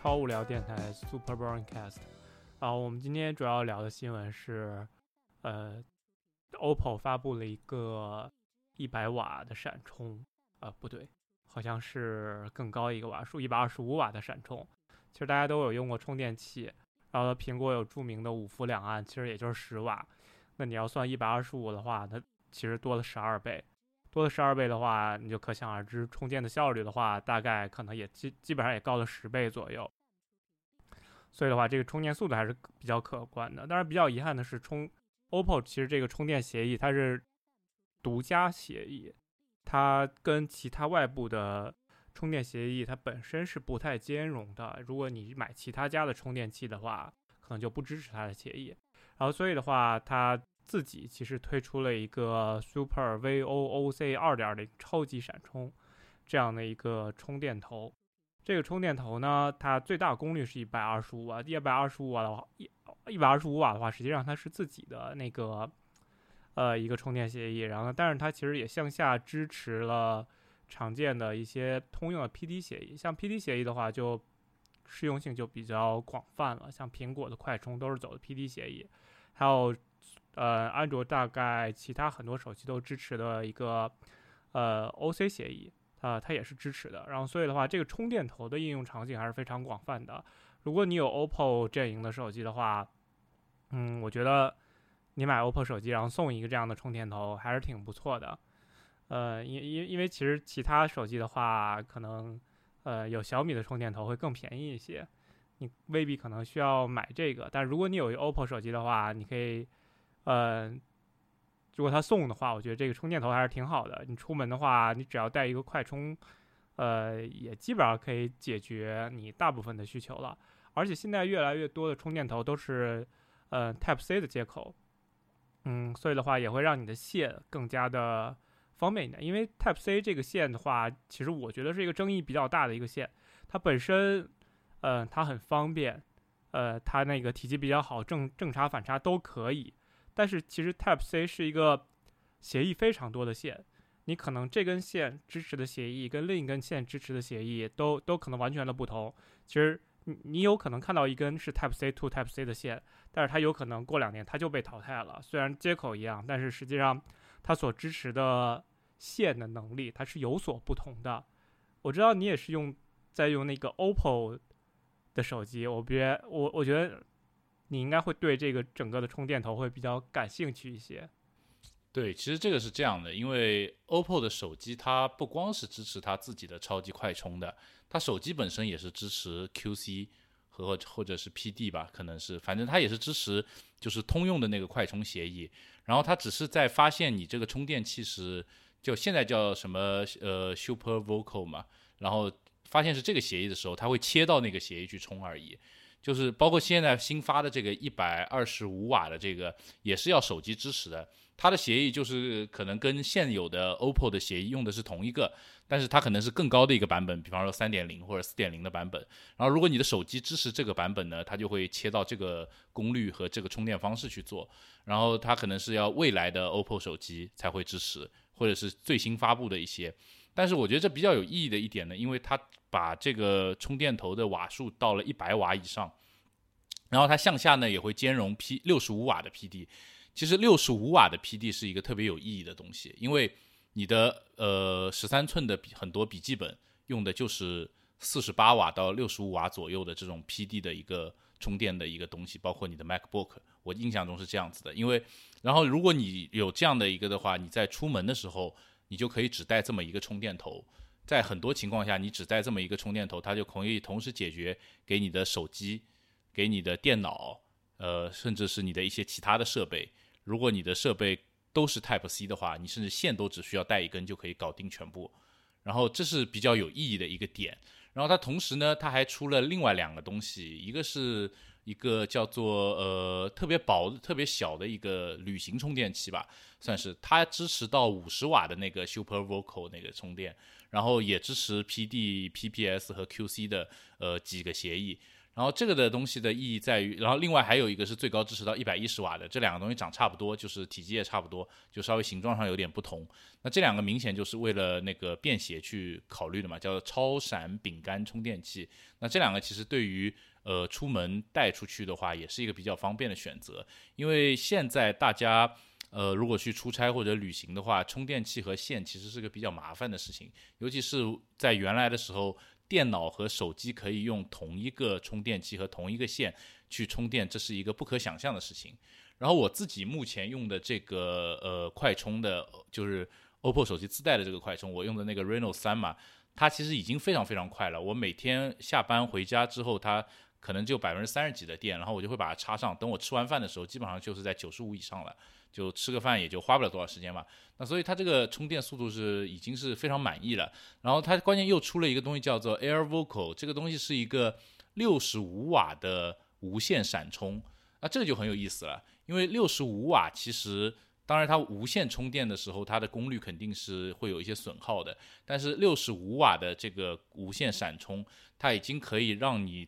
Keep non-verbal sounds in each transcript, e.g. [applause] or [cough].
超无聊电台 Super Boring Cast。啊，我们今天主要聊的新闻是，呃，OPPO 发布了一个一百瓦的闪充，啊，不对，好像是更高一个瓦数，一百二十五瓦的闪充。其实大家都有用过充电器，然后苹果有著名的五伏两安，其实也就是十瓦。那你要算一百二十五的话，它其实多了十二倍。多了十二倍的话，你就可想而知，充电的效率的话，大概可能也基基本上也高了十倍左右。所以的话，这个充电速度还是比较可观的。当然，比较遗憾的是，充 OPPO 其实这个充电协议它是独家协议，它跟其他外部的充电协议它本身是不太兼容的。如果你买其他家的充电器的话，可能就不支持它的协议。然后，所以的话，它。自己其实推出了一个 Super VOOC 2.0超级闪充这样的一个充电头。这个充电头呢，它最大功率是一百二十五瓦。一百二十五瓦的话，一一百二十五瓦的话，实际上它是自己的那个呃一个充电协议。然后，但是它其实也向下支持了常见的一些通用的 PD 协议。像 PD 协议的话，就适用性就比较广泛了。像苹果的快充都是走的 PD 协议，还有。呃，安卓大概其他很多手机都支持的一个呃 OC 协议，啊，它也是支持的。然后，所以的话，这个充电头的应用场景还是非常广泛的。如果你有 OPPO 阵营的手机的话，嗯，我觉得你买 OPPO 手机，然后送一个这样的充电头，还是挺不错的。呃，因因因为其实其他手机的话，可能呃有小米的充电头会更便宜一些，你未必可能需要买这个。但如果你有一 OPPO 手机的话，你可以。呃，如果他送的话，我觉得这个充电头还是挺好的。你出门的话，你只要带一个快充，呃，也基本上可以解决你大部分的需求了。而且现在越来越多的充电头都是呃 Type C 的接口，嗯，所以的话也会让你的线更加的方便一点。因为 Type C 这个线的话，其实我觉得是一个争议比较大的一个线。它本身，呃，它很方便，呃，它那个体积比较好，正正插反插都可以。但是其实 Type C 是一个协议非常多的线，你可能这根线支持的协议跟另一根线支持的协议都都可能完全的不同。其实你你有可能看到一根是 Type C to Type C 的线，但是它有可能过两年它就被淘汰了。虽然接口一样，但是实际上它所支持的线的能力它是有所不同的。我知道你也是用在用那个 OPPO 的手机，我别我我觉得。你应该会对这个整个的充电头会比较感兴趣一些。对，其实这个是这样的，因为 OPPO 的手机它不光是支持它自己的超级快充的，它手机本身也是支持 QC 和或者是 PD 吧，可能是，反正它也是支持就是通用的那个快充协议。然后它只是在发现你这个充电器是就现在叫什么呃 Super Vocal 嘛，然后发现是这个协议的时候，它会切到那个协议去充而已。就是包括现在新发的这个一百二十五瓦的这个，也是要手机支持的。它的协议就是可能跟现有的 OPPO 的协议用的是同一个，但是它可能是更高的一个版本，比方说三点零或者四点零的版本。然后如果你的手机支持这个版本呢，它就会切到这个功率和这个充电方式去做。然后它可能是要未来的 OPPO 手机才会支持，或者是最新发布的一些。但是我觉得这比较有意义的一点呢，因为它。把这个充电头的瓦数到了一百瓦以上，然后它向下呢也会兼容 P 六十五瓦的 PD。其实六十五瓦的 PD 是一个特别有意义的东西，因为你的呃十三寸的笔很多笔记本用的就是四十八瓦到六十五瓦左右的这种 PD 的一个充电的一个东西，包括你的 MacBook，我印象中是这样子的。因为然后如果你有这样的一个的话，你在出门的时候你就可以只带这么一个充电头。在很多情况下，你只带这么一个充电头，它就可以同时解决给你的手机、给你的电脑，呃，甚至是你的一些其他的设备。如果你的设备都是 Type C 的话，你甚至线都只需要带一根就可以搞定全部。然后这是比较有意义的一个点。然后它同时呢，它还出了另外两个东西，一个是一个叫做呃特别薄、特别小的一个旅行充电器吧，算是它支持到五十瓦的那个 Super Vocal 那个充电。然后也支持 PD、PPS 和 QC 的呃几个协议，然后这个的东西的意义在于，然后另外还有一个是最高支持到一百一十瓦的，这两个东西长差不多，就是体积也差不多，就稍微形状上有点不同。那这两个明显就是为了那个便携去考虑的嘛，叫做超闪饼干充电器。那这两个其实对于呃出门带出去的话，也是一个比较方便的选择，因为现在大家呃如果去出差或者旅行的话，充电器和线其实是个比较麻烦的事情，尤其是在原来的时候。电脑和手机可以用同一个充电器和同一个线去充电，这是一个不可想象的事情。然后我自己目前用的这个呃快充的，就是 OPPO 手机自带的这个快充，我用的那个 Reno 三嘛，它其实已经非常非常快了。我每天下班回家之后，它可能就百分之三十几的电，然后我就会把它插上，等我吃完饭的时候，基本上就是在九十五以上了。就吃个饭也就花不了多少时间嘛，那所以它这个充电速度是已经是非常满意了。然后它关键又出了一个东西叫做 Air Vocal，这个东西是一个六十五瓦的无线闪充，那这个就很有意思了。因为六十五瓦其实当然它无线充电的时候它的功率肯定是会有一些损耗的，但是六十五瓦的这个无线闪充，它已经可以让你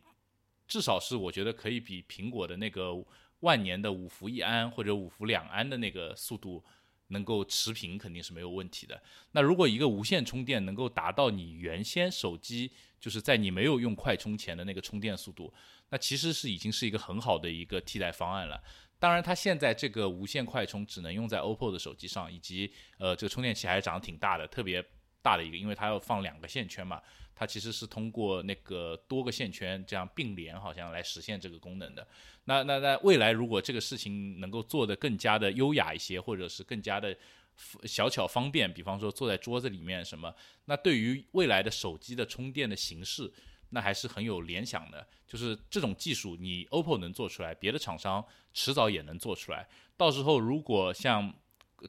至少是我觉得可以比苹果的那个。万年的五伏一安或者五伏两安的那个速度能够持平，肯定是没有问题的。那如果一个无线充电能够达到你原先手机就是在你没有用快充前的那个充电速度，那其实是已经是一个很好的一个替代方案了。当然，它现在这个无线快充只能用在 OPPO 的手机上，以及呃这个充电器还是长得挺大的，特别大的一个，因为它要放两个线圈嘛。它其实是通过那个多个线圈这样并联，好像来实现这个功能的。那那那未来如果这个事情能够做得更加的优雅一些，或者是更加的小巧方便，比方说坐在桌子里面什么，那对于未来的手机的充电的形式，那还是很有联想的。就是这种技术，你 OPPO 能做出来，别的厂商迟早也能做出来。到时候如果像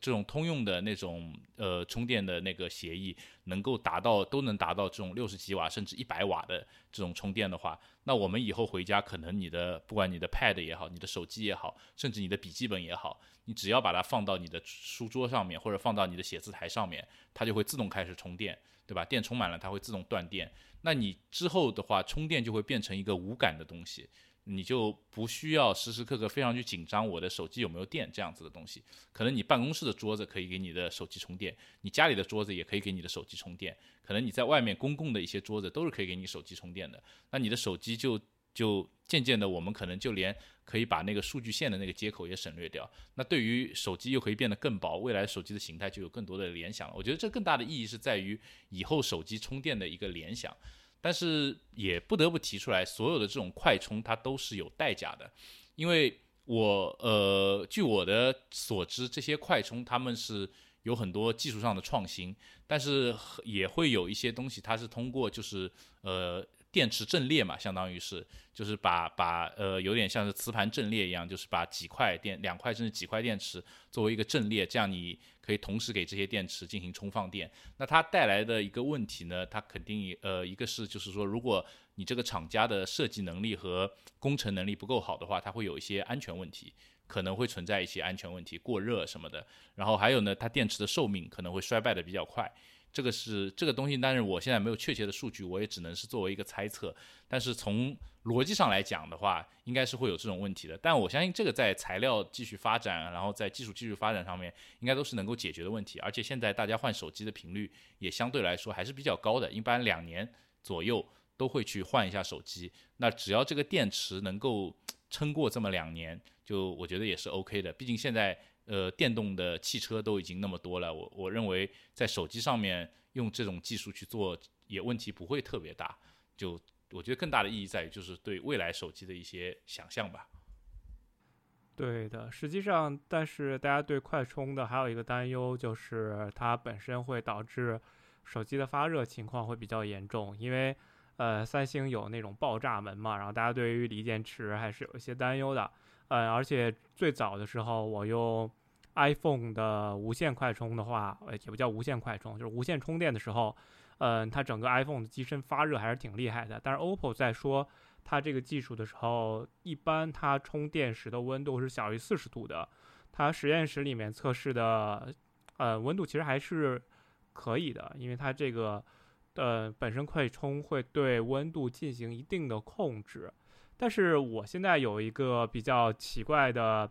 这种通用的那种呃充电的那个协议能够达到都能达到这种六十几瓦甚至一百瓦的这种充电的话，那我们以后回家可能你的不管你的 Pad 也好，你的手机也好，甚至你的笔记本也好，你只要把它放到你的书桌上面或者放到你的写字台上面，它就会自动开始充电，对吧？电充满了它会自动断电，那你之后的话充电就会变成一个无感的东西。你就不需要时时刻刻非常去紧张我的手机有没有电这样子的东西，可能你办公室的桌子可以给你的手机充电，你家里的桌子也可以给你的手机充电，可能你在外面公共的一些桌子都是可以给你手机充电的，那你的手机就就渐渐的我们可能就连可以把那个数据线的那个接口也省略掉，那对于手机又可以变得更薄，未来手机的形态就有更多的联想了。我觉得这更大的意义是在于以后手机充电的一个联想。但是也不得不提出来，所有的这种快充它都是有代价的，因为我呃，据我的所知，这些快充他们是有很多技术上的创新，但是也会有一些东西，它是通过就是呃。电池阵列嘛，相当于是，就是把把呃，有点像是磁盘阵列一样，就是把几块电、两块甚至几块电池作为一个阵列，这样你可以同时给这些电池进行充放电。那它带来的一个问题呢，它肯定呃，一个是就是说，如果你这个厂家的设计能力和工程能力不够好的话，它会有一些安全问题，可能会存在一些安全问题，过热什么的。然后还有呢，它电池的寿命可能会衰败的比较快。这个是这个东西，但是我现在没有确切的数据，我也只能是作为一个猜测。但是从逻辑上来讲的话，应该是会有这种问题的。但我相信这个在材料继续发展，然后在技术继续发展上面，应该都是能够解决的问题。而且现在大家换手机的频率也相对来说还是比较高的，一般两年左右都会去换一下手机。那只要这个电池能够撑过这么两年，就我觉得也是 OK 的。毕竟现在。呃，电动的汽车都已经那么多了，我我认为在手机上面用这种技术去做也问题不会特别大。就我觉得更大的意义在于就是对未来手机的一些想象吧。对的，实际上，但是大家对快充的还有一个担忧就是它本身会导致手机的发热情况会比较严重，因为呃，三星有那种爆炸门嘛，然后大家对于锂电池还是有一些担忧的。呃，而且最早的时候，我用 iPhone 的无线快充的话，呃，也不叫无线快充，就是无线充电的时候，嗯，它整个 iPhone 的机身发热还是挺厉害的。但是 OPPO 在说它这个技术的时候，一般它充电时的温度是小于四十度的。它实验室里面测试的，呃，温度其实还是可以的，因为它这个，呃，本身快充会对温度进行一定的控制。但是我现在有一个比较奇怪的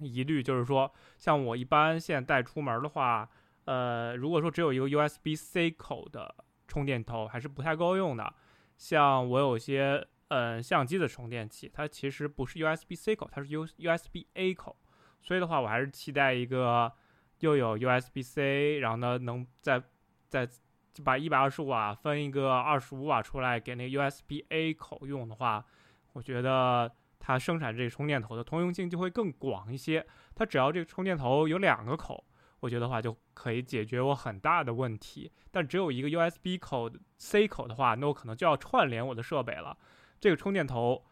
疑虑，就是说，像我一般现在带出门的话，呃，如果说只有一个 USB-C 口的充电头，还是不太够用的。像我有些嗯相机的充电器，它其实不是 USB-C 口，它是 U USB-A 口，所以的话，我还是期待一个又有 USB-C，然后呢，能再再把一百二十五瓦分一个二十五瓦出来给那个 USB-A 口用的话。我觉得它生产这个充电头的通用性就会更广一些。它只要这个充电头有两个口，我觉得话就可以解决我很大的问题。但只有一个 USB 口 C 口的话，那我可能就要串联我的设备了。这个充电头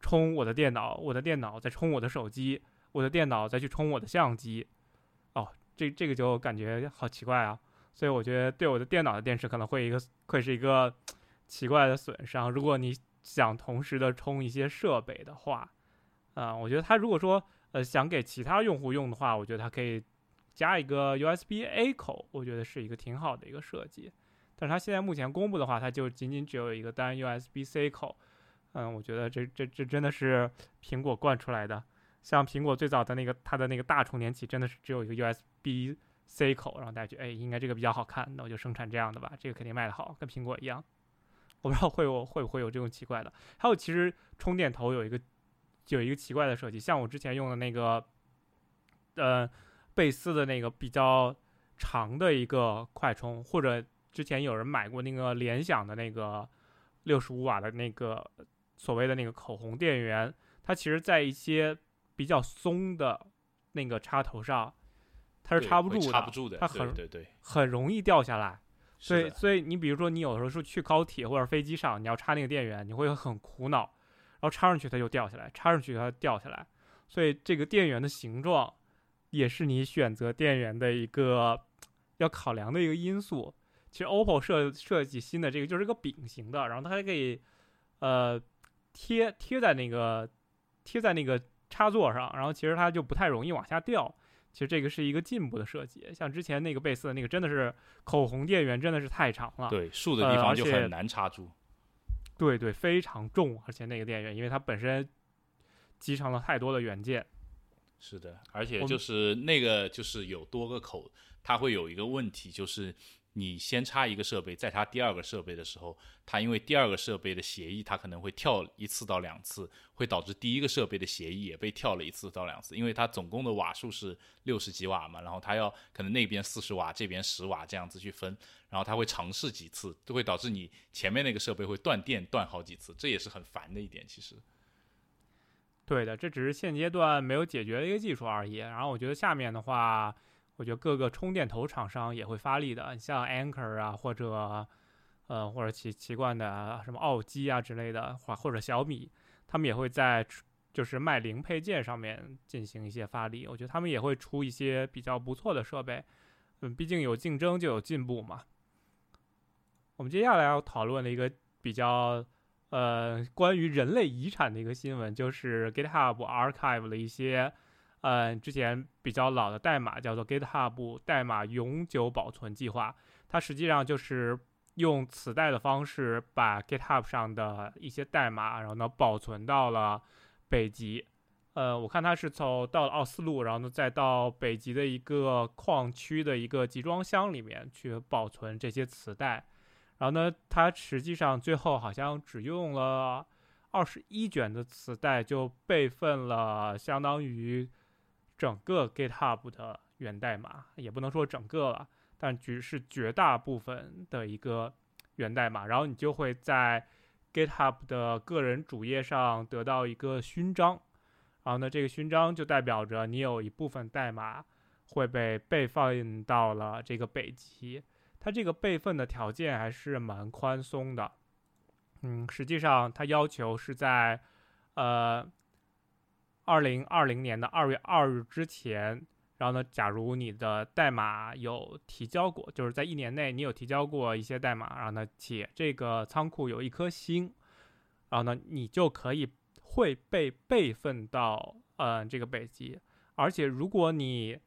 充我的电脑，我的电脑再充我的手机，我的电脑再去充我的相机。哦，这这个就感觉好奇怪啊！所以我觉得对我的电脑的电池可能会一个会是一个奇怪的损伤。如果你想同时的充一些设备的话，啊，我觉得它如果说呃想给其他用户用的话，我觉得它可以加一个 USB-A 口，我觉得是一个挺好的一个设计。但是它现在目前公布的话，它就仅仅只有一个单 USB-C 口，嗯，我觉得这这这真的是苹果惯出来的。像苹果最早的那个它的那个大充电器，真的是只有一个 USB-C 口，然后大家觉得哎应该这个比较好看，那我就生产这样的吧，这个肯定卖得好，跟苹果一样。我不知道会有会不会有这种奇怪的，还有其实充电头有一个有一个奇怪的设计，像我之前用的那个，呃，贝斯的那个比较长的一个快充，或者之前有人买过那个联想的那个六十五瓦的那个所谓的那个口红电源，它其实在一些比较松的那个插头上，它是插不住的，插不住的，它很对对很容易掉下来。所以，所以你比如说，你有的时候是去高铁或者飞机上，你要插那个电源，你会很苦恼，然后插上去它就掉下来，插上去它掉下来。所以这个电源的形状也是你选择电源的一个要考量的一个因素。其实 OPPO 设设计新的这个就是个饼形的，然后它还可以呃贴贴在那个贴在那个插座上，然后其实它就不太容易往下掉。其实这个是一个进步的设计，像之前那个贝斯的那个真的是口红电源真的是太长了，对，竖的地方就很难插住。对对，非常重，而且那个电源因为它本身集成了太多的元件，是的，而且就是那个就是有多个口，它会有一个问题，就是你先插一个设备，在插第二个设备的时候，它因为第二个设备的协议，它可能会跳一次到两次，会导致第一个设备的协议也被跳了一次到两次，因为它总共的瓦数是六十几瓦嘛，然后它要可能那边四十瓦，这边十瓦这样子去分，然后它会尝试几次，都会导致你前面那个设备会断电断好几次，这也是很烦的一点，其实。对的，这只是现阶段没有解决的一个技术而已。然后我觉得下面的话，我觉得各个充电头厂商也会发力的，像 Anker 啊，或者呃或者奇奇怪的什么奥基啊之类的，或或者小米，他们也会在就是卖零配件上面进行一些发力。我觉得他们也会出一些比较不错的设备。嗯，毕竟有竞争就有进步嘛。我们接下来要讨论的一个比较呃，关于人类遗产的一个新闻，就是 GitHub Archive 了一些，呃，之前比较老的代码，叫做 GitHub 代码永久保存计划。它实际上就是用磁带的方式，把 GitHub 上的一些代码，然后呢保存到了北极。呃，我看它是从到了奥斯陆，然后呢再到北极的一个矿区的一个集装箱里面去保存这些磁带。然后呢，它实际上最后好像只用了二十一卷的磁带，就备份了相当于整个 GitHub 的源代码，也不能说整个了，但只是绝大部分的一个源代码。然后你就会在 GitHub 的个人主页上得到一个勋章，然后呢，这个勋章就代表着你有一部分代码会被备份到了这个北极。它这个备份的条件还是蛮宽松的，嗯，实际上它要求是在，呃，二零二零年的二月二日之前，然后呢，假如你的代码有提交过，就是在一年内你有提交过一些代码，然后呢，且这个仓库有一颗星，然后呢，你就可以会被备份到呃这个北极，而且如果你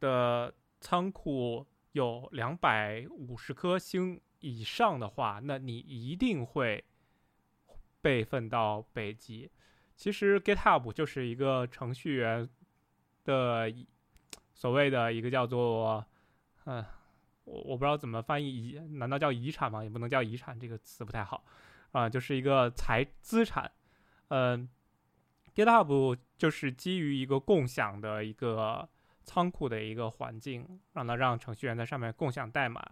的仓库有两百五十颗星以上的话，那你一定会备份到北极。其实 GitHub 就是一个程序员的所谓的一个叫做，嗯，我我不知道怎么翻译遗，难道叫遗产吗？也不能叫遗产，这个词不太好啊，就是一个财资产。嗯，GitHub 就是基于一个共享的一个仓库的一个环境，让它让程序员在上面共享代码。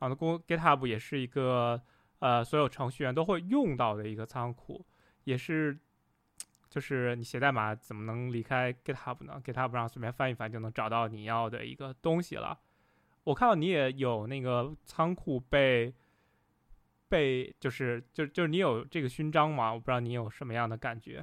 然后，公 GitHub 也是一个呃所有程序员都会用到的一个仓库，也是。就是你写代码怎么能离开 GitHub 呢？GitHub 上随便翻一翻就能找到你要的一个东西了。我看到你也有那个仓库被被就是就就是你有这个勋章吗？我不知道你有什么样的感觉。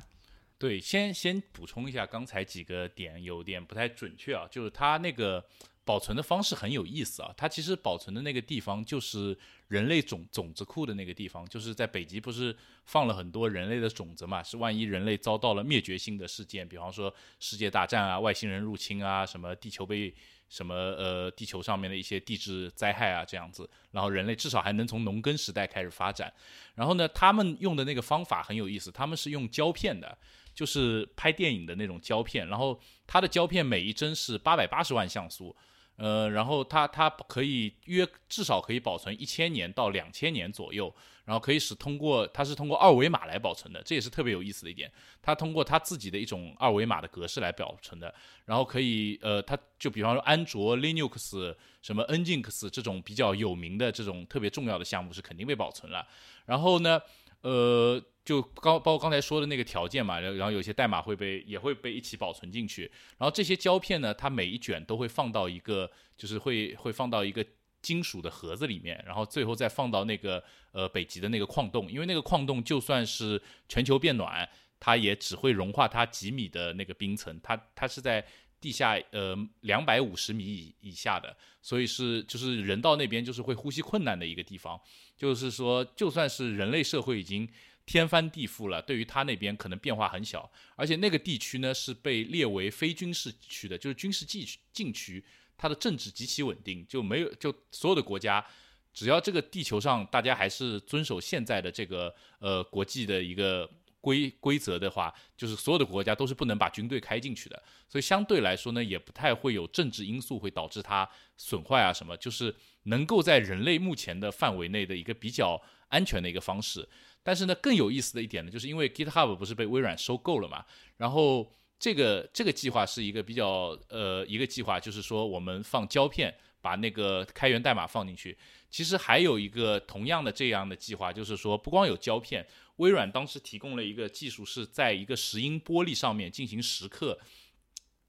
对，先先补充一下，刚才几个点有点不太准确啊，就是它那个。保存的方式很有意思啊，它其实保存的那个地方就是人类种种子库的那个地方，就是在北极不是放了很多人类的种子嘛？是万一人类遭到了灭绝性的事件，比方说世界大战啊、外星人入侵啊、什么地球被什么呃地球上面的一些地质灾害啊这样子，然后人类至少还能从农耕时代开始发展。然后呢，他们用的那个方法很有意思，他们是用胶片的，就是拍电影的那种胶片，然后它的胶片每一帧是八百八十万像素。呃，然后它它可以约至少可以保存一千年到两千年左右，然后可以使通过它是通过二维码来保存的，这也是特别有意思的一点。它通过它自己的一种二维码的格式来保存的，然后可以呃，它就比方说安卓、Linux、什么 Nginx 这种比较有名的这种特别重要的项目是肯定被保存了。然后呢，呃。就刚包括刚才说的那个条件嘛，然后有些代码会被也会被一起保存进去，然后这些胶片呢，它每一卷都会放到一个，就是会会放到一个金属的盒子里面，然后最后再放到那个呃北极的那个矿洞，因为那个矿洞就算是全球变暖，它也只会融化它几米的那个冰层，它它是在地下呃两百五十米以以下的，所以是就是人到那边就是会呼吸困难的一个地方，就是说就算是人类社会已经。天翻地覆了，对于他那边可能变化很小，而且那个地区呢是被列为非军事区的，就是军事禁禁区，它的政治极其稳定，就没有就所有的国家，只要这个地球上大家还是遵守现在的这个呃国际的一个规规则的话，就是所有的国家都是不能把军队开进去的，所以相对来说呢，也不太会有政治因素会导致它损坏啊什么，就是能够在人类目前的范围内的一个比较安全的一个方式。但是呢，更有意思的一点呢，就是因为 GitHub 不是被微软收购了嘛，然后这个这个计划是一个比较呃一个计划，就是说我们放胶片，把那个开源代码放进去。其实还有一个同样的这样的计划，就是说不光有胶片，微软当时提供了一个技术，是在一个石英玻璃上面进行蚀刻。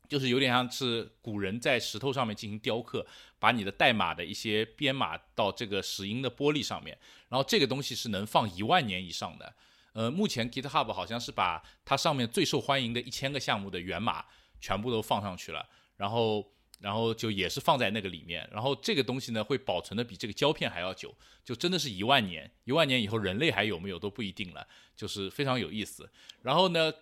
就是有点像是古人在石头上面进行雕刻，把你的代码的一些编码到这个石英的玻璃上面，然后这个东西是能放一万年以上的。呃，目前 GitHub 好像是把它上面最受欢迎的一千个项目的源码全部都放上去了，然后然后就也是放在那个里面，然后这个东西呢会保存的比这个胶片还要久，就真的是一万年，一万年以后人类还有没有都不一定了，就是非常有意思。然后呢？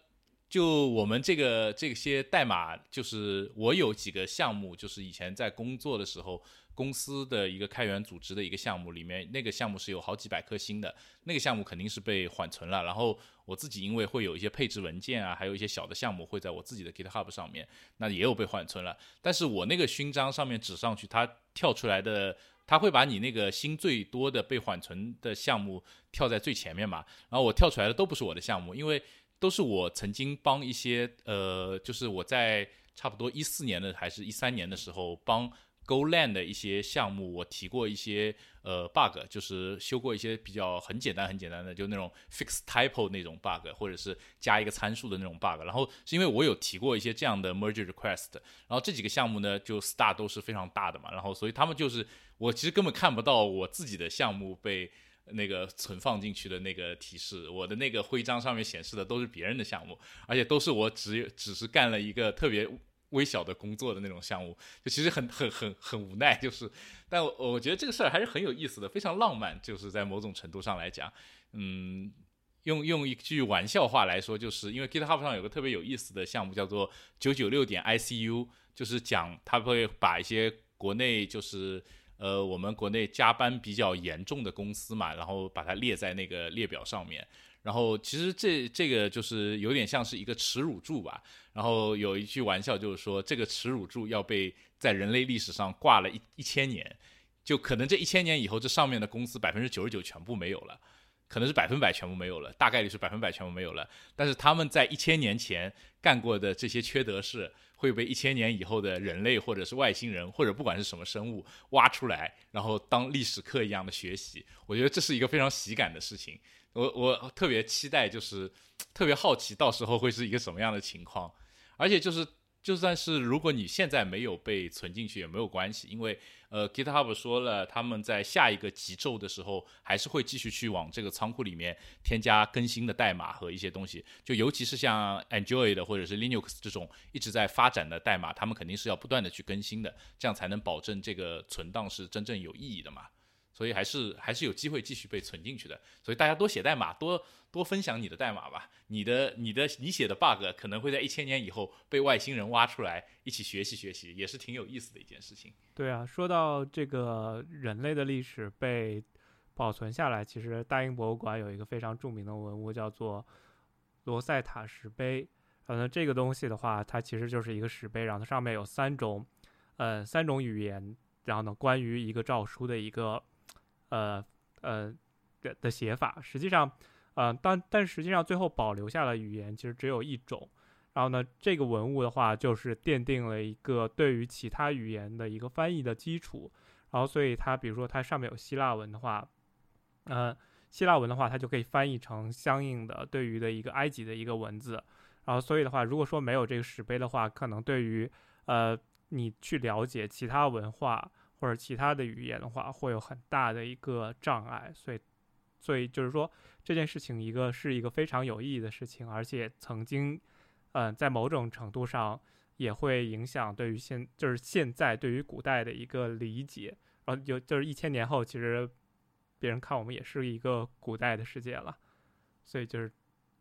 就我们这个这些代码，就是我有几个项目，就是以前在工作的时候，公司的一个开源组织的一个项目里面，那个项目是有好几百颗星的，那个项目肯定是被缓存了。然后我自己因为会有一些配置文件啊，还有一些小的项目会在我自己的 GitHub 上面，那也有被缓存了。但是我那个勋章上面指上去，它跳出来的，它会把你那个星最多的被缓存的项目跳在最前面嘛。然后我跳出来的都不是我的项目，因为。都是我曾经帮一些呃，就是我在差不多一四年的还是一三年的时候帮 GoLand 的一些项目，我提过一些呃 bug，就是修过一些比较很简单很简单的，就那种 fix typo 那种 bug，或者是加一个参数的那种 bug。然后是因为我有提过一些这样的 merge request，然后这几个项目呢就 star 都是非常大的嘛，然后所以他们就是我其实根本看不到我自己的项目被。那个存放进去的那个提示，我的那个徽章上面显示的都是别人的项目，而且都是我只只是干了一个特别微小的工作的那种项目，就其实很很很很无奈，就是，但我我觉得这个事儿还是很有意思的，非常浪漫，就是在某种程度上来讲，嗯，用用一句玩笑话来说，就是因为 GitHub 上有个特别有意思的项目叫做九九六点 ICU，就是讲他会把一些国内就是。呃，我们国内加班比较严重的公司嘛，然后把它列在那个列表上面，然后其实这这个就是有点像是一个耻辱柱吧。然后有一句玩笑就是说，这个耻辱柱要被在人类历史上挂了一一千年，就可能这一千年以后，这上面的公司百分之九十九全部没有了，可能是百分百全部没有了，大概率是百分百全部没有了。但是他们在一千年前干过的这些缺德事，会被一千年以后的人类或者是外星人或者不管是什么生物挖出来，然后当历史课一样的学习。我觉得这是一个非常喜感的事情。我我特别期待，就是特别好奇，到时候会是一个什么样的情况。而且就是，就算是如果你现在没有被存进去也没有关系，因为呃，GitHub 说了，他们在下一个极昼的时候还是会继续去往这个仓库里面添加更新的代码和一些东西。就尤其是像 Android 或者是 Linux 这种一直在发展的代码，他们肯定是要不断的去更新的，这样才能保证这个存档是真正有意义的嘛。所以还是还是有机会继续被存进去的，所以大家多写代码，多多分享你的代码吧。你的你的你写的 bug 可能会在一千年以后被外星人挖出来，一起学习学习，也是挺有意思的一件事情。对啊，说到这个人类的历史被保存下来，其实大英博物馆有一个非常著名的文物叫做罗塞塔石碑。反正这个东西的话，它其实就是一个石碑，然后它上面有三种，呃，三种语言，然后呢，关于一个诏书的一个。呃呃的的写法，实际上，呃，但但实际上最后保留下的语言其实只有一种。然后呢，这个文物的话，就是奠定了一个对于其他语言的一个翻译的基础。然后，所以它比如说它上面有希腊文的话，呃，希腊文的话，它就可以翻译成相应的对于的一个埃及的一个文字。然后，所以的话，如果说没有这个石碑的话，可能对于呃你去了解其他文化。或者其他的语言的话，会有很大的一个障碍，所以，所以就是说这件事情一个是一个非常有意义的事情，而且曾经，嗯，在某种程度上也会影响对于现就是现在对于古代的一个理解，然后就就是一千年后，其实别人看我们也是一个古代的世界了，所以就是，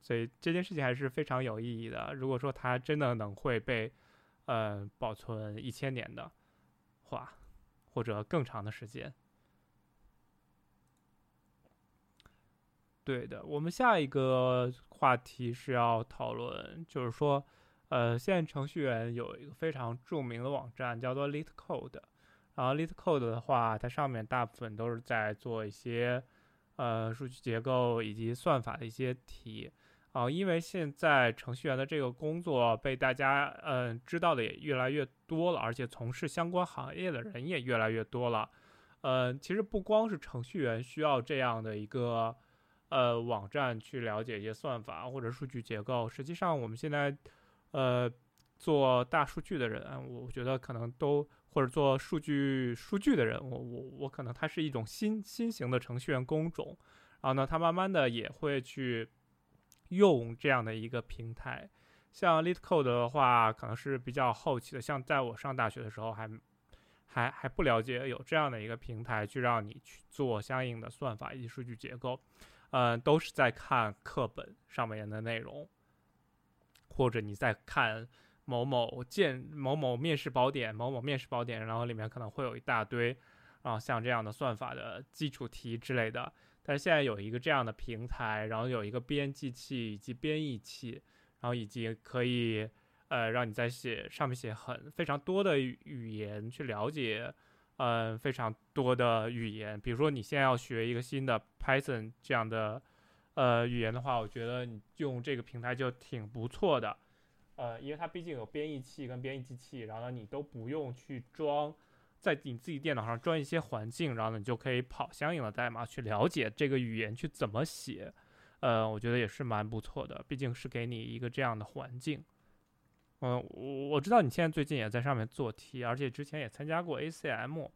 所以这件事情还是非常有意义的。如果说它真的能会被，呃，保存一千年的话。或者更长的时间。对的，我们下一个话题是要讨论，就是说，呃，现在程序员有一个非常著名的网站叫做 LeetCode，然后 LeetCode 的话，它上面大部分都是在做一些呃数据结构以及算法的一些题。啊，因为现在程序员的这个工作被大家嗯知道的也越来越多了，而且从事相关行业的人也越来越多了。呃，其实不光是程序员需要这样的一个呃网站去了解一些算法或者数据结构，实际上我们现在呃做大数据的人，我觉得可能都或者做数据数据的人，我我我可能它是一种新新型的程序员工种。然后呢，他慢慢的也会去。用这样的一个平台，像 LeetCode 的话，可能是比较后期的。像在我上大学的时候，还还还不了解有这样的一个平台，去让你去做相应的算法以及数据结构。嗯，都是在看课本上面的内容，或者你在看某某建某某面试宝典、某某面试宝典，然后里面可能会有一大堆啊像这样的算法的基础题之类的。但是现在有一个这样的平台，然后有一个编辑器以及编译器，然后以及可以呃让你在写上面写很非常多的语言去了解，嗯非常多的语言。比如说你现在要学一个新的 Python 这样的呃语言的话，我觉得你用这个平台就挺不错的，呃因为它毕竟有编译器跟编译机器，然后你都不用去装。在你自己电脑上装一些环境，然后呢你就可以跑相应的代码去了解这个语言去怎么写，呃，我觉得也是蛮不错的，毕竟是给你一个这样的环境。嗯，我我知道你现在最近也在上面做题，而且之前也参加过 ACM，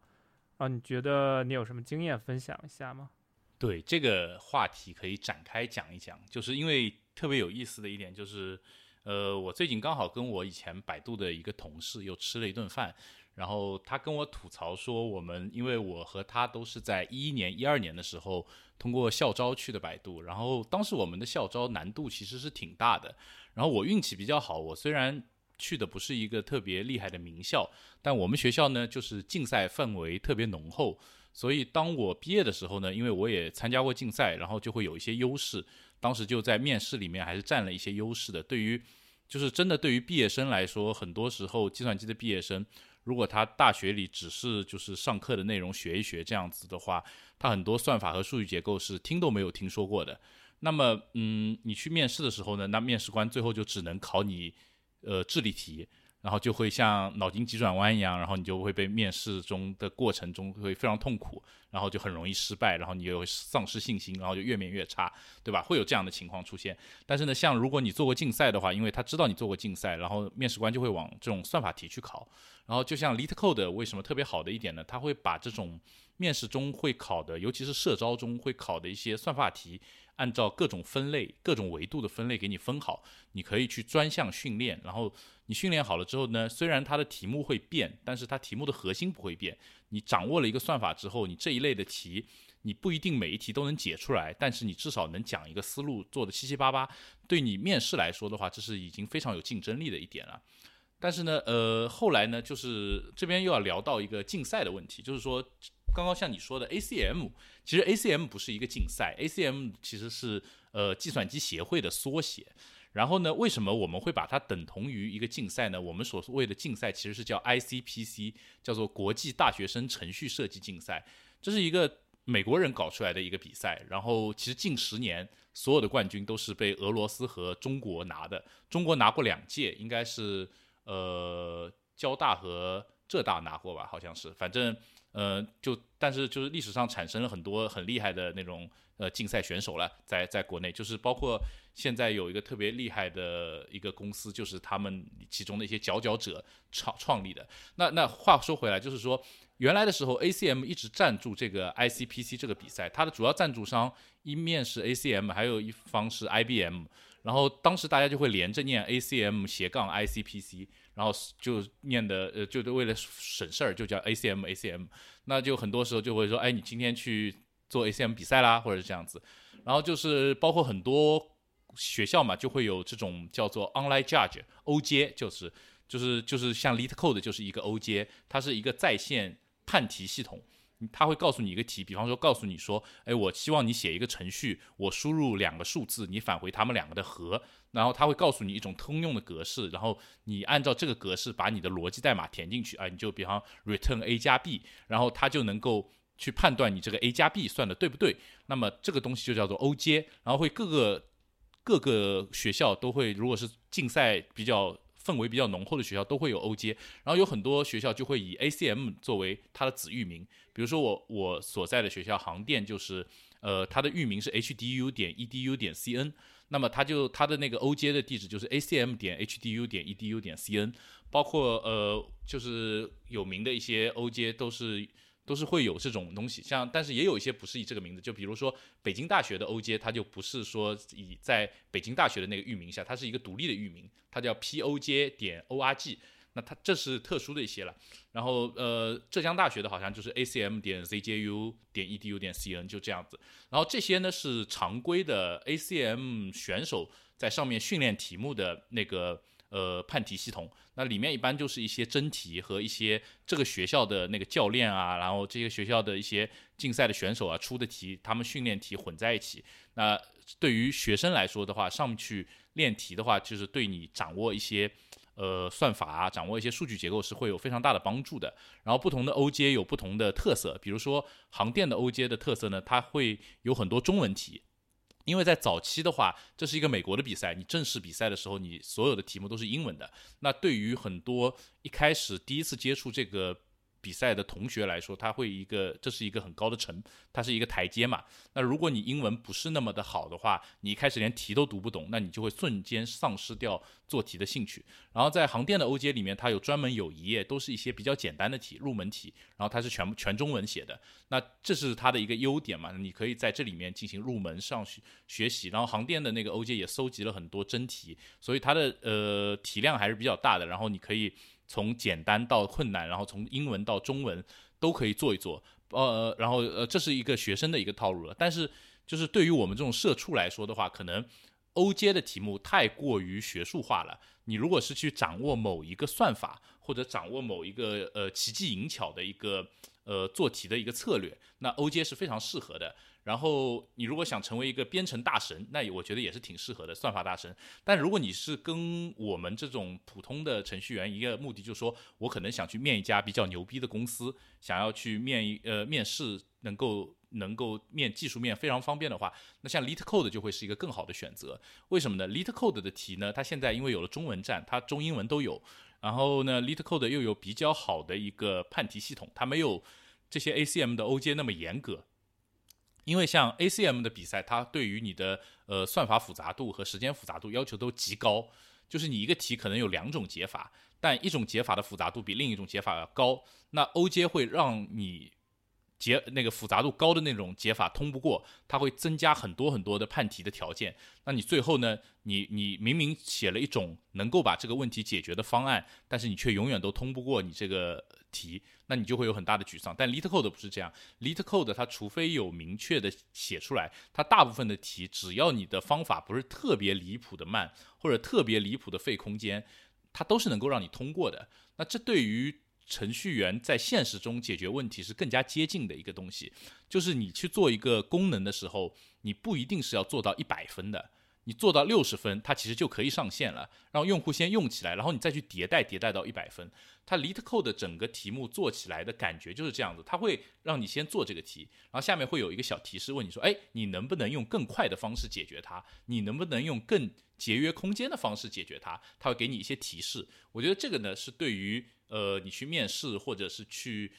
啊，你觉得你有什么经验分享一下吗？对这个话题可以展开讲一讲，就是因为特别有意思的一点就是，呃，我最近刚好跟我以前百度的一个同事又吃了一顿饭。然后他跟我吐槽说，我们因为我和他都是在一一年、一二年的时候通过校招去的百度，然后当时我们的校招难度其实是挺大的。然后我运气比较好，我虽然去的不是一个特别厉害的名校，但我们学校呢就是竞赛氛围特别浓厚，所以当我毕业的时候呢，因为我也参加过竞赛，然后就会有一些优势。当时就在面试里面还是占了一些优势的。对于就是真的对于毕业生来说，很多时候计算机的毕业生，如果他大学里只是就是上课的内容学一学这样子的话，他很多算法和数据结构是听都没有听说过的。那么，嗯，你去面试的时候呢，那面试官最后就只能考你，呃，智力题。然后就会像脑筋急转弯一样，然后你就会被面试中的过程中会非常痛苦，然后就很容易失败，然后你又会丧失信心，然后就越面越差，对吧？会有这样的情况出现。但是呢，像如果你做过竞赛的话，因为他知道你做过竞赛，然后面试官就会往这种算法题去考。然后就像 LeetCode 为什么特别好的一点呢？他会把这种面试中会考的，尤其是社招中会考的一些算法题。按照各种分类、各种维度的分类给你分好，你可以去专项训练。然后你训练好了之后呢，虽然它的题目会变，但是它题目的核心不会变。你掌握了一个算法之后，你这一类的题，你不一定每一题都能解出来，但是你至少能讲一个思路，做的七七八八。对你面试来说的话，这是已经非常有竞争力的一点了。但是呢，呃，后来呢，就是这边又要聊到一个竞赛的问题，就是说。刚刚像你说的，ACM，其实 ACM 不是一个竞赛，ACM 其实是呃计算机协会的缩写。然后呢，为什么我们会把它等同于一个竞赛呢？我们所谓的竞赛其实是叫 ICPC，叫做国际大学生程序设计竞赛。这是一个美国人搞出来的一个比赛。然后其实近十年所有的冠军都是被俄罗斯和中国拿的，中国拿过两届，应该是呃交大和浙大拿过吧，好像是，反正。呃，就但是就是历史上产生了很多很厉害的那种呃竞赛选手了，在在国内，就是包括现在有一个特别厉害的一个公司，就是他们其中的一些佼佼者创创立的。那那话说回来，就是说原来的时候，ACM 一直赞助这个 ICPC 这个比赛，它的主要赞助商一面是 ACM，还有一方是 IBM。然后当时大家就会连着念 ACM 斜杠 ICPC。然后就念的呃，就是为了省事儿，就叫 ACM ACM。那就很多时候就会说，哎，你今天去做 ACM 比赛啦，或者是这样子。然后就是包括很多学校嘛，就会有这种叫做 Online Judge OJ，就是就是就是像 LeetCode 就是一个 OJ，它是一个在线判题系统。他会告诉你一个题，比方说告诉你说，哎，我希望你写一个程序，我输入两个数字，你返回他们两个的和。然后他会告诉你一种通用的格式，然后你按照这个格式把你的逻辑代码填进去啊，你就比方 return a 加 b，然后他就能够去判断你这个 a 加 b 算的对不对。那么这个东西就叫做 OJ，然后会各个各个学校都会，如果是竞赛比较氛围比较浓厚的学校都会有 OJ，然后有很多学校就会以 ACM 作为它的子域名，比如说我我所在的学校航电就是呃它的域名是 HDU 点 EDU 点 CN。那么它就它的那个 OJ 的地址就是 ACM 点 HDU 点 EDU 点 CN，包括呃就是有名的一些 OJ 都是都是会有这种东西，像但是也有一些不是以这个名字，就比如说北京大学的 OJ，它就不是说以在北京大学的那个域名下，它是一个独立的域名，它叫 POJ 点 ORG。那它这是特殊的一些了，然后呃，浙江大学的好像就是 ACM 点 ZJU 点 EDU 点 CN 就这样子，然后这些呢是常规的 ACM 选手在上面训练题目的那个呃判题系统，那里面一般就是一些真题和一些这个学校的那个教练啊，然后这些学校的一些竞赛的选手啊出的题，他们训练题混在一起。那对于学生来说的话，上去练题的话，就是对你掌握一些。呃，算法啊，掌握一些数据结构是会有非常大的帮助的。然后不同的 OJ 有不同的特色，比如说航电的 OJ 的特色呢，它会有很多中文题，因为在早期的话，这是一个美国的比赛，你正式比赛的时候，你所有的题目都是英文的。那对于很多一开始第一次接触这个。比赛的同学来说，他会一个，这是一个很高的层，它是一个台阶嘛。那如果你英文不是那么的好的话，你一开始连题都读不懂，那你就会瞬间丧失掉做题的兴趣。然后在航电的 OJ 里面，它有专门有一页，都是一些比较简单的题，入门题，然后它是全部全中文写的。那这是它的一个优点嘛，你可以在这里面进行入门上学学习。然后航电的那个 OJ 也搜集了很多真题，所以它的呃题量还是比较大的。然后你可以。从简单到困难，然后从英文到中文都可以做一做，呃，然后呃，这是一个学生的一个套路了。但是，就是对于我们这种社畜来说的话，可能 O 阶的题目太过于学术化了。你如果是去掌握某一个算法，或者掌握某一个呃奇技淫巧的一个。呃做题的一个策略，那 OJ 是非常适合的。然后你如果想成为一个编程大神，那我觉得也是挺适合的，算法大神。但如果你是跟我们这种普通的程序员，一个目的就是说我可能想去面一家比较牛逼的公司，想要去面一呃面试，能够能够面技术面非常方便的话，那像 LeetCode 就会是一个更好的选择。为什么呢？LeetCode 的题呢，它现在因为有了中文站，它中英文都有。然后呢，LeetCode 又有比较好的一个判题系统，它没有这些 ACM 的 OJ 那么严格。因为像 ACM 的比赛，它对于你的呃算法复杂度和时间复杂度要求都极高，就是你一个题可能有两种解法，但一种解法的复杂度比另一种解法要高，那 OJ 会让你。解那个复杂度高的那种解法通不过，它会增加很多很多的判题的条件。那你最后呢？你你明明写了一种能够把这个问题解决的方案，但是你却永远都通不过你这个题，那你就会有很大的沮丧。但 LeetCode 不是这样，LeetCode 它除非有明确的写出来，它大部分的题只要你的方法不是特别离谱的慢，或者特别离谱的费空间，它都是能够让你通过的。那这对于程序员在现实中解决问题是更加接近的一个东西，就是你去做一个功能的时候，你不一定是要做到一百分的，你做到六十分，它其实就可以上线了，让用户先用起来，然后你再去迭代，迭代到一百分。它 LeetCode 整个题目做起来的感觉就是这样子，它会让你先做这个题，然后下面会有一个小提示问你说，哎，你能不能用更快的方式解决它？你能不能用更节约空间的方式解决它？它会给你一些提示。我觉得这个呢是对于。呃，你去面试或者是去，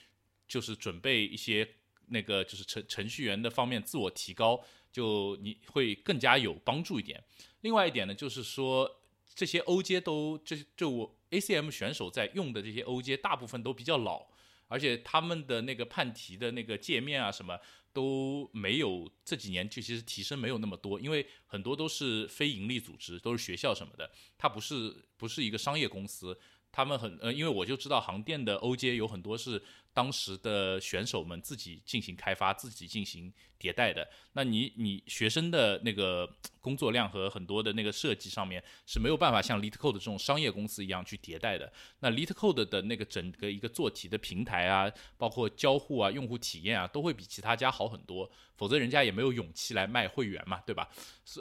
就是准备一些那个就是程程序员的方面自我提高，就你会更加有帮助一点。另外一点呢，就是说这些 OJ 都这就我 ACM 选手在用的这些 OJ 大部分都比较老，而且他们的那个判题的那个界面啊什么都没有这几年就其实提升没有那么多，因为很多都是非盈利组织，都是学校什么的，它不是不是一个商业公司。他们很呃，因为我就知道航电的 OJ 有很多是当时的选手们自己进行开发、自己进行迭代的。那你你学生的那个工作量和很多的那个设计上面是没有办法像 LeetCode 这种商业公司一样去迭代的。那 LeetCode 的那个整个一个做题的平台啊，包括交互啊、用户体验啊，都会比其他家好很多。否则人家也没有勇气来卖会员嘛，对吧？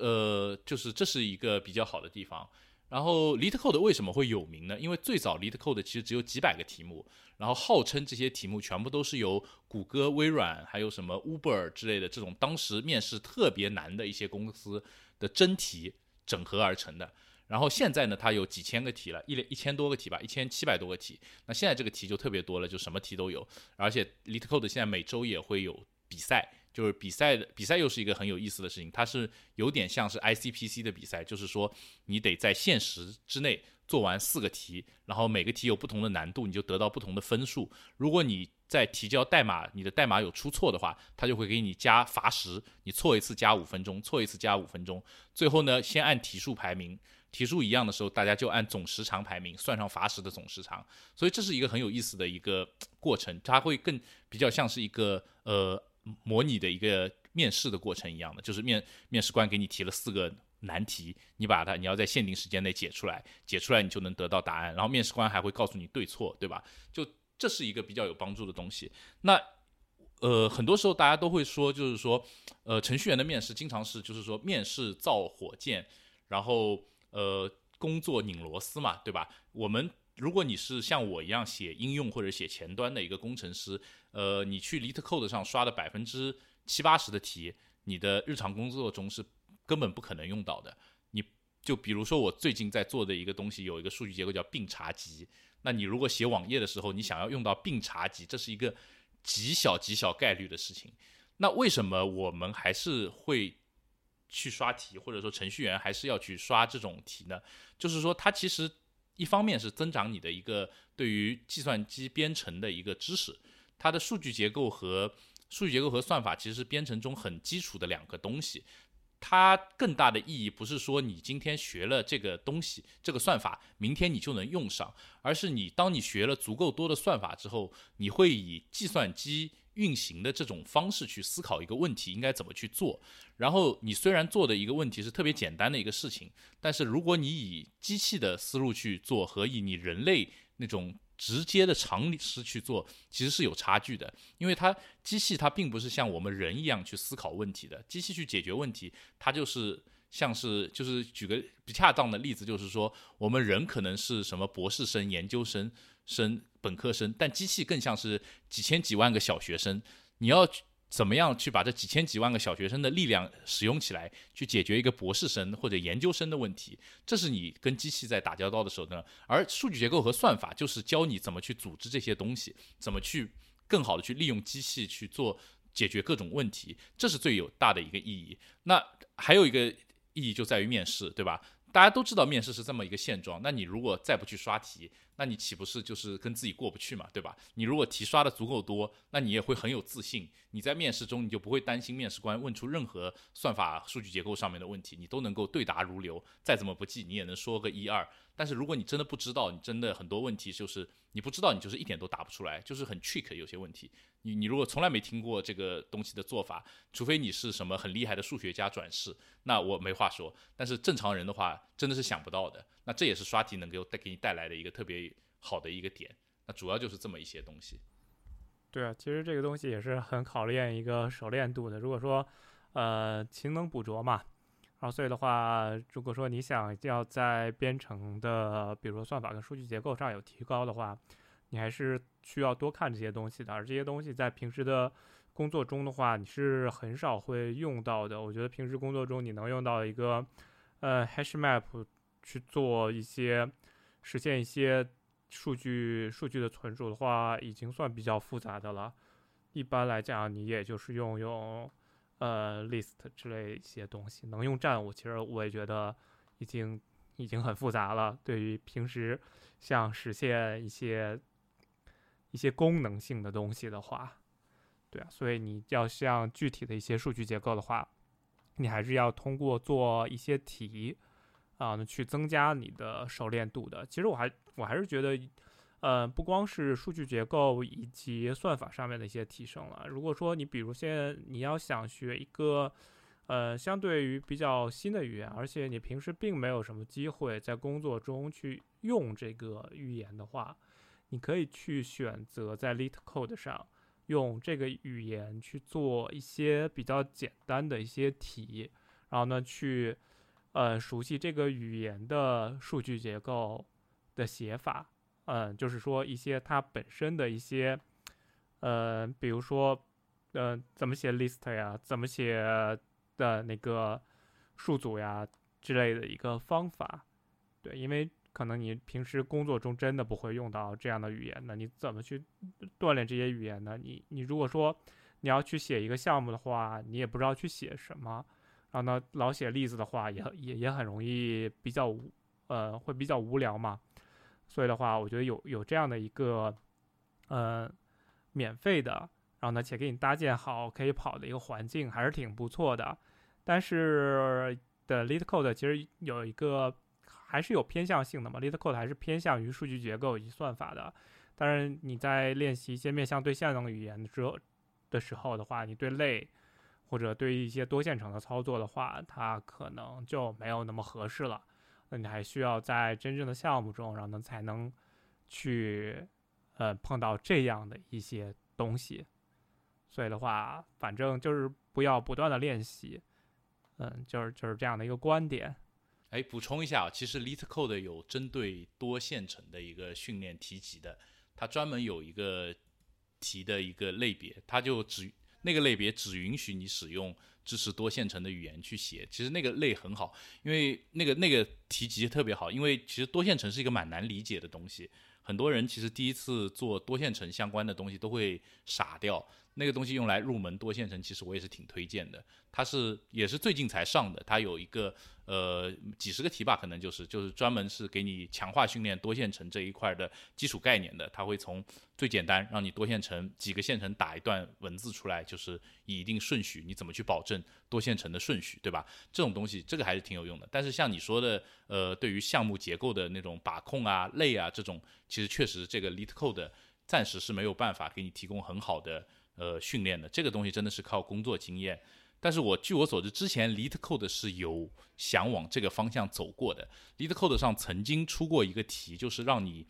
呃，就是这是一个比较好的地方。然后 LeetCode 为什么会有名呢？因为最早 LeetCode 其实只有几百个题目，然后号称这些题目全部都是由谷歌、微软还有什么 Uber 之类的这种当时面试特别难的一些公司的真题整合而成的。然后现在呢，它有几千个题了，一一千多个题吧，一千七百多个题。那现在这个题就特别多了，就什么题都有。而且 LeetCode 现在每周也会有比赛。就是比赛的比赛又是一个很有意思的事情，它是有点像是 ICPC 的比赛，就是说你得在限时之内做完四个题，然后每个题有不同的难度，你就得到不同的分数。如果你在提交代码，你的代码有出错的话，它就会给你加罚时，你错一次加五分钟，错一次加五分钟。最后呢，先按题数排名，题数一样的时候，大家就按总时长排名，算上罚时的总时长。所以这是一个很有意思的一个 [tsk] 过程，它会更比较像是一个呃。模拟的一个面试的过程一样的，就是面面试官给你提了四个难题，你把它你要在限定时间内解出来，解出来你就能得到答案，然后面试官还会告诉你对错，对吧？就这是一个比较有帮助的东西。那呃，很多时候大家都会说，就是说，呃，程序员的面试经常是就是说面试造火箭，然后呃，工作拧螺丝嘛，对吧？我们。如果你是像我一样写应用或者写前端的一个工程师，呃，你去 LeetCode 上刷的百分之七八十的题，你的日常工作中是根本不可能用到的。你就比如说我最近在做的一个东西，有一个数据结构叫并查集。那你如果写网页的时候，你想要用到并查集，这是一个极小极小概率的事情。那为什么我们还是会去刷题，或者说程序员还是要去刷这种题呢？就是说它其实。一方面是增长你的一个对于计算机编程的一个知识，它的数据结构和数据结构和算法其实是编程中很基础的两个东西。它更大的意义不是说你今天学了这个东西，这个算法，明天你就能用上，而是你当你学了足够多的算法之后，你会以计算机。运行的这种方式去思考一个问题应该怎么去做，然后你虽然做的一个问题是特别简单的一个事情，但是如果你以机器的思路去做和以你人类那种直接的常识去做，其实是有差距的。因为它机器它并不是像我们人一样去思考问题的，机器去解决问题，它就是像是就是举个不恰当的例子，就是说我们人可能是什么博士生、研究生、生本科生，但机器更像是几千几万个小学生，你要。怎么样去把这几千几万个小学生的力量使用起来，去解决一个博士生或者研究生的问题？这是你跟机器在打交道的时候呢。而数据结构和算法就是教你怎么去组织这些东西，怎么去更好的去利用机器去做解决各种问题，这是最有大的一个意义。那还有一个意义就在于面试，对吧？大家都知道面试是这么一个现状，那你如果再不去刷题，那你岂不是就是跟自己过不去嘛，对吧？你如果题刷的足够多，那你也会很有自信，你在面试中你就不会担心面试官问出任何算法、数据结构上面的问题，你都能够对答如流，再怎么不济你也能说个一二。但是如果你真的不知道，你真的很多问题就是你不知道，你就是一点都答不出来，就是很 trick 有些问题。你你如果从来没听过这个东西的做法，除非你是什么很厉害的数学家转世，那我没话说。但是正常人的话，真的是想不到的。那这也是刷题能够带给你带来的一个特别好的一个点。那主要就是这么一些东西。对啊，其实这个东西也是很考验一个熟练度的。如果说，呃，勤能补拙嘛，然后所以的话，如果说你想要在编程的，比如说算法跟数据结构上有提高的话，你还是需要多看这些东西的，而这些东西在平时的工作中的话，你是很少会用到的。我觉得平时工作中你能用到一个呃 hash map 去做一些实现一些数据数据的存储的话，已经算比较复杂的了。一般来讲，你也就是用用呃 list 之类一些东西，能用站我，其实我也觉得已经已经很复杂了。对于平时像实现一些一些功能性的东西的话，对啊，所以你要像具体的一些数据结构的话，你还是要通过做一些题啊，去增加你的熟练度的。其实我还我还是觉得，呃，不光是数据结构以及算法上面的一些提升了。如果说你比如现在你要想学一个呃相对于比较新的语言，而且你平时并没有什么机会在工作中去用这个语言的话。你可以去选择在 LeetCode 上用这个语言去做一些比较简单的一些题，然后呢，去呃熟悉这个语言的数据结构的写法，嗯，就是说一些它本身的一些，呃，比如说，呃，怎么写 list 呀，怎么写的那个数组呀之类的一个方法，对，因为。可能你平时工作中真的不会用到这样的语言，那你怎么去锻炼这些语言呢？你你如果说你要去写一个项目的话，你也不知道去写什么，然后呢，老写例子的话，也也也很容易比较无呃会比较无聊嘛。所以的话，我觉得有有这样的一个呃免费的，然后呢且给你搭建好可以跑的一个环境，还是挺不错的。但是的 LeetCode 其实有一个。还是有偏向性的嘛，LeetCode 还是偏向于数据结构以及算法的。当然，你在练习一些面向对象的语言的时候的时候的话，你对类或者对一些多线程的操作的话，它可能就没有那么合适了。那你还需要在真正的项目中，然后呢才能去呃碰到这样的一些东西。所以的话，反正就是不要不断的练习，嗯，就是就是这样的一个观点。哎，补充一下啊，其实 LeetCode 有针对多线程的一个训练提及的，它专门有一个题的一个类别，它就只那个类别只允许你使用支持多线程的语言去写。其实那个类很好，因为那个那个提及特别好，因为其实多线程是一个蛮难理解的东西，很多人其实第一次做多线程相关的东西都会傻掉。那个东西用来入门多线程，其实我也是挺推荐的。它是也是最近才上的，它有一个呃几十个题吧，可能就是就是专门是给你强化训练多线程这一块的基础概念的。它会从最简单让你多线程几个线程打一段文字出来，就是以一定顺序，你怎么去保证多线程的顺序，对吧？这种东西这个还是挺有用的。但是像你说的，呃，对于项目结构的那种把控啊、类啊这种，其实确实这个 Lit Code 暂时是没有办法给你提供很好的。呃，训练的这个东西真的是靠工作经验。但是我据我所知，之前 LeetCode 是有想往这个方向走过的。LeetCode 上曾经出过一个题，就是让你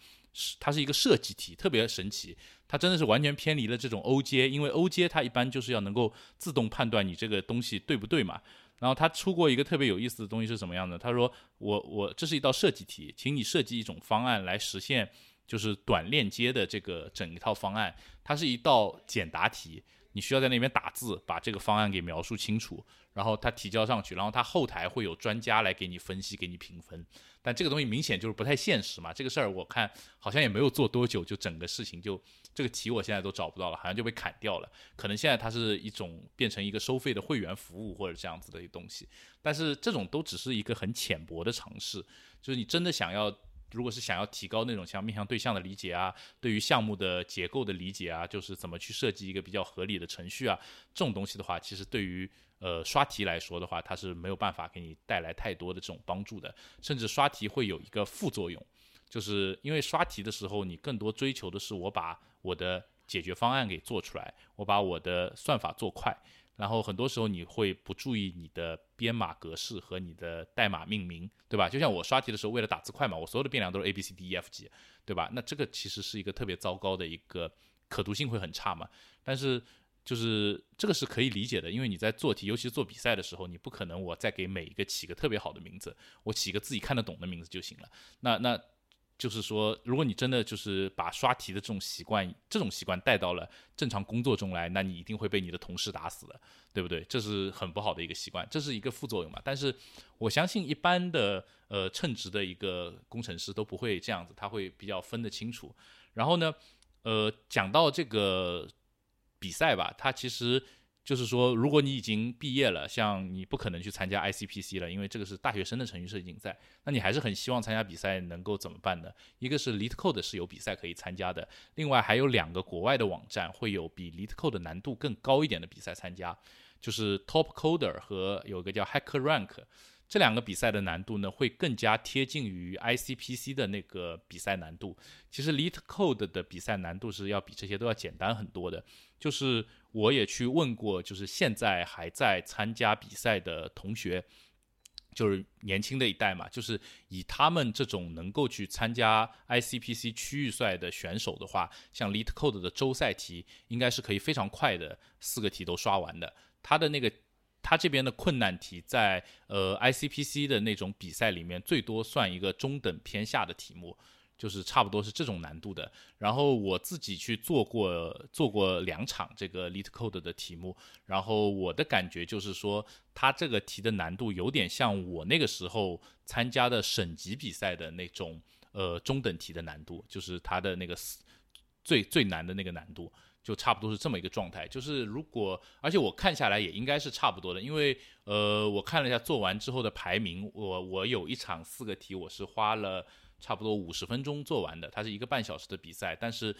它是一个设计题，特别神奇。它真的是完全偏离了这种 O 阶，因为 O 阶它一般就是要能够自动判断你这个东西对不对嘛。然后他出过一个特别有意思的东西是什么样的？他说我我这是一道设计题，请你设计一种方案来实现就是短链接的这个整一套方案。它是一道简答题，你需要在那边打字把这个方案给描述清楚，然后他提交上去，然后他后台会有专家来给你分析，给你评分。但这个东西明显就是不太现实嘛。这个事儿我看好像也没有做多久，就整个事情就这个题我现在都找不到了，好像就被砍掉了。可能现在它是一种变成一个收费的会员服务或者这样子的一东西。但是这种都只是一个很浅薄的尝试，就是你真的想要，如果是想要提高那种像面向对象的理解啊，对于项目的结构的理解啊，就是怎么去设计一个比较合理的程序啊，这种东西的话，其实对于。呃，刷题来说的话，它是没有办法给你带来太多的这种帮助的，甚至刷题会有一个副作用，就是因为刷题的时候，你更多追求的是我把我的解决方案给做出来，我把我的算法做快，然后很多时候你会不注意你的编码格式和你的代码命名，对吧？就像我刷题的时候，为了打字快嘛，我所有的变量都是 A B C D E F G，对吧？那这个其实是一个特别糟糕的一个可读性会很差嘛，但是。就是这个是可以理解的，因为你在做题，尤其是做比赛的时候，你不可能我再给每一个起个特别好的名字，我起一个自己看得懂的名字就行了。那那就是说，如果你真的就是把刷题的这种习惯，这种习惯带到了正常工作中来，那你一定会被你的同事打死的，对不对？这是很不好的一个习惯，这是一个副作用嘛。但是我相信一般的呃称职的一个工程师都不会这样子，他会比较分得清楚。然后呢，呃，讲到这个。比赛吧，它其实就是说，如果你已经毕业了，像你不可能去参加 ICPC 了，因为这个是大学生的程序设计竞赛，那你还是很希望参加比赛，能够怎么办呢？一个是 LeetCode 是有比赛可以参加的，另外还有两个国外的网站会有比 LeetCode 难度更高一点的比赛参加，就是 TopCoder 和有一个叫 HackerRank。这两个比赛的难度呢，会更加贴近于 ICPC 的那个比赛难度。其实 LeetCode 的比赛难度是要比这些都要简单很多的。就是我也去问过，就是现在还在参加比赛的同学，就是年轻的一代嘛，就是以他们这种能够去参加 ICPC 区域赛的选手的话，像 LeetCode 的周赛题，应该是可以非常快的四个题都刷完的。他的那个。他这边的困难题在呃 ICPC 的那种比赛里面，最多算一个中等偏下的题目，就是差不多是这种难度的。然后我自己去做过做过两场这个 LeetCode 的题目，然后我的感觉就是说，它这个题的难度有点像我那个时候参加的省级比赛的那种呃中等题的难度，就是它的那个最最难的那个难度。就差不多是这么一个状态，就是如果，而且我看下来也应该是差不多的，因为呃，我看了一下做完之后的排名，我我有一场四个题，我是花了差不多五十分钟做完的，它是一个半小时的比赛，但是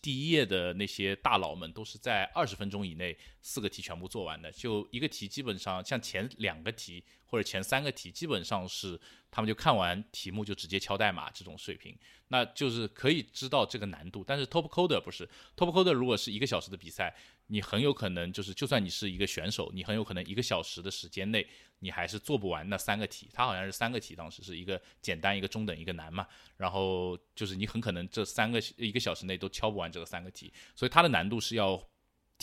第一页的那些大佬们都是在二十分钟以内四个题全部做完的，就一个题基本上像前两个题或者前三个题基本上是。他们就看完题目就直接敲代码这种水平，那就是可以知道这个难度。但是 Top Coder 不是 Top Coder，如果是一个小时的比赛，你很有可能就是，就算你是一个选手，你很有可能一个小时的时间内，你还是做不完那三个题。它好像是三个题，当时是一个简单、一个中等、一个难嘛。然后就是你很可能这三个一个小时内都敲不完这个三个题，所以它的难度是要。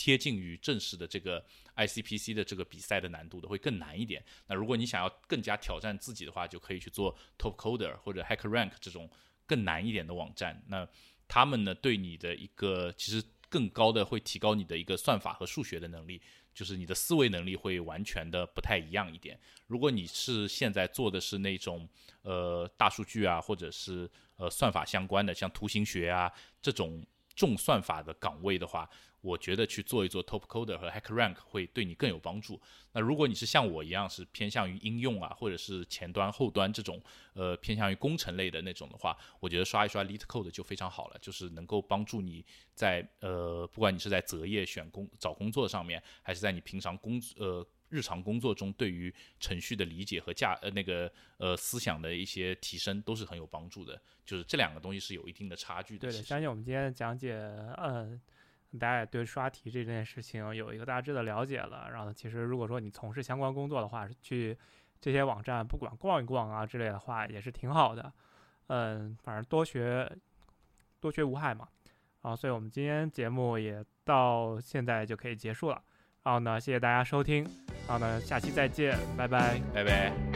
贴近于正式的这个 ICPC 的这个比赛的难度的会更难一点。那如果你想要更加挑战自己的话，就可以去做 TopCoder 或者 HackerRank 这种更难一点的网站。那他们呢，对你的一个其实更高的会提高你的一个算法和数学的能力，就是你的思维能力会完全的不太一样一点。如果你是现在做的是那种呃大数据啊，或者是呃算法相关的，像图形学啊这种重算法的岗位的话，我觉得去做一做 TopCoder 和 HackerRank 会对你更有帮助。那如果你是像我一样是偏向于应用啊，或者是前端后端这种呃偏向于工程类的那种的话，我觉得刷一刷 LeetCode 就非常好了，就是能够帮助你在呃不管你是在择业选工找工作上面，还是在你平常工呃日常工作中对于程序的理解和价呃那个呃思想的一些提升都是很有帮助的。就是这两个东西是有一定的差距的。对的，相信我们今天的讲解呃。大家也对刷题这件事情有一个大致的了解了。然后，其实如果说你从事相关工作的话，去这些网站不管逛一逛啊之类的话，也是挺好的。嗯，反正多学多学无害嘛。啊，所以我们今天节目也到现在就可以结束了。然后呢，谢谢大家收听。然后呢，下期再见，拜拜，拜拜。